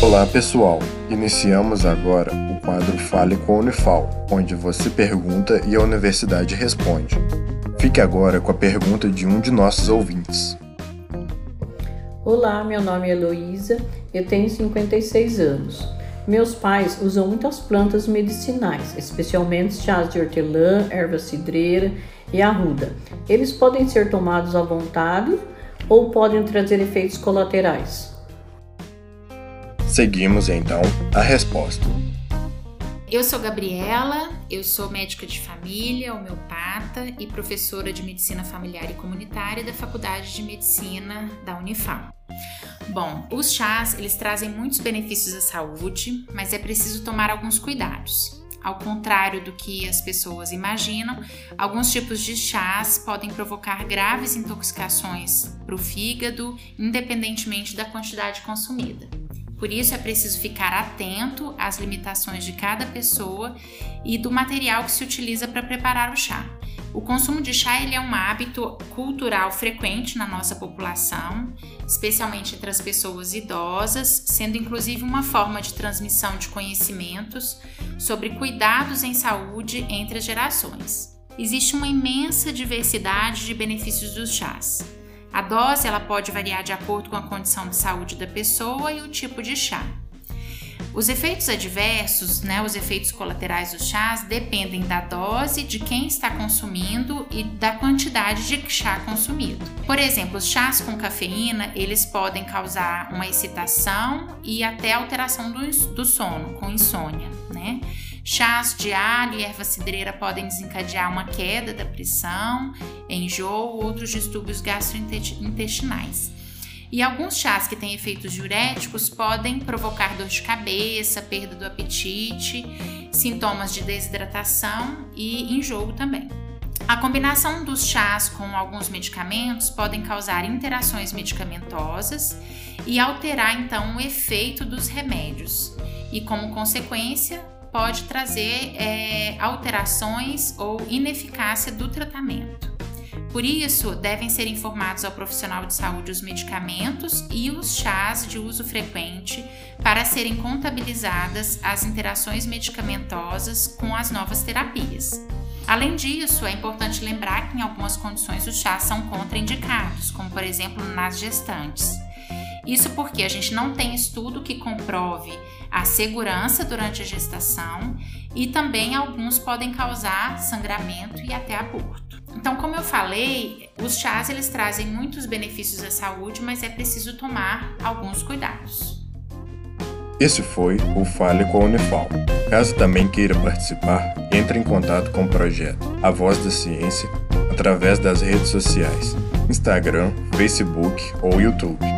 Olá pessoal, iniciamos agora o quadro Fale com a Unifal, onde você pergunta e a universidade responde. Fique agora com a pergunta de um de nossos ouvintes. Olá, meu nome é Heloísa, eu tenho 56 anos. Meus pais usam muitas plantas medicinais, especialmente chás de hortelã, erva cidreira e arruda. Eles podem ser tomados à vontade ou podem trazer efeitos colaterais. Seguimos então a resposta. Eu sou Gabriela, eu sou médica de família, homeopata e professora de medicina familiar e comunitária da Faculdade de Medicina da Unifam. Bom, os chás, eles trazem muitos benefícios à saúde, mas é preciso tomar alguns cuidados. Ao contrário do que as pessoas imaginam, alguns tipos de chás podem provocar graves intoxicações para o fígado, independentemente da quantidade consumida. Por isso é preciso ficar atento às limitações de cada pessoa e do material que se utiliza para preparar o chá. O consumo de chá ele é um hábito cultural frequente na nossa população, especialmente entre as pessoas idosas, sendo inclusive uma forma de transmissão de conhecimentos sobre cuidados em saúde entre as gerações. Existe uma imensa diversidade de benefícios dos chás. A dose ela pode variar de acordo com a condição de saúde da pessoa e o tipo de chá. Os efeitos adversos, né, os efeitos colaterais dos chás, dependem da dose, de quem está consumindo e da quantidade de chá consumido. Por exemplo, os chás com cafeína, eles podem causar uma excitação e até alteração do, do sono, com insônia, né? Chás de alho e erva cidreira podem desencadear uma queda da pressão, enjoo ou outros distúrbios gastrointestinais. E alguns chás que têm efeitos diuréticos podem provocar dor de cabeça, perda do apetite, sintomas de desidratação e enjoo também. A combinação dos chás com alguns medicamentos podem causar interações medicamentosas e alterar então o efeito dos remédios, e como consequência, pode trazer é, alterações ou ineficácia do tratamento. Por isso, devem ser informados ao profissional de saúde os medicamentos e os chás de uso frequente para serem contabilizadas as interações medicamentosas com as novas terapias. Além disso, é importante lembrar que em algumas condições os chás são contraindicados, como por exemplo nas gestantes. Isso porque a gente não tem estudo que comprove a segurança durante a gestação e também alguns podem causar sangramento e até aborto. Então, como eu falei, os chás eles trazem muitos benefícios à saúde, mas é preciso tomar alguns cuidados. Esse foi o Fale com a Unifal. Caso também queira participar, entre em contato com o projeto A Voz da Ciência através das redes sociais, Instagram, Facebook ou YouTube.